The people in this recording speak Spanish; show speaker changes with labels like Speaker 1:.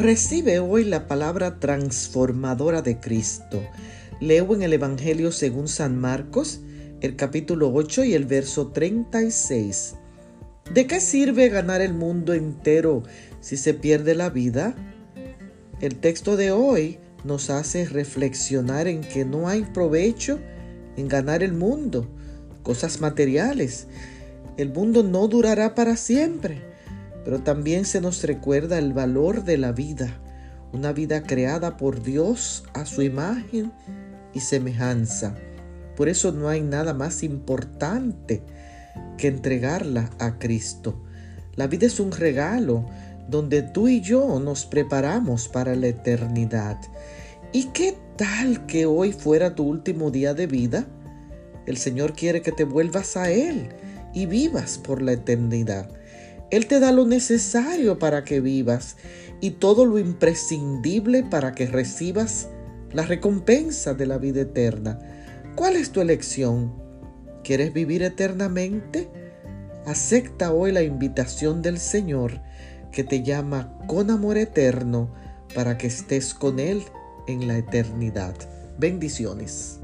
Speaker 1: Recibe hoy la palabra transformadora de Cristo. Leo en el Evangelio según San Marcos, el capítulo 8 y el verso 36. ¿De qué sirve ganar el mundo entero si se pierde la vida? El texto de hoy nos hace reflexionar en que no hay provecho en ganar el mundo, cosas materiales. El mundo no durará para siempre pero también se nos recuerda el valor de la vida, una vida creada por Dios a su imagen y semejanza. Por eso no hay nada más importante que entregarla a Cristo. La vida es un regalo donde tú y yo nos preparamos para la eternidad. ¿Y qué tal que hoy fuera tu último día de vida? El Señor quiere que te vuelvas a Él y vivas por la eternidad. Él te da lo necesario para que vivas y todo lo imprescindible para que recibas la recompensa de la vida eterna. ¿Cuál es tu elección? ¿Quieres vivir eternamente? Acepta hoy la invitación del Señor que te llama con amor eterno para que estés con Él en la eternidad. Bendiciones.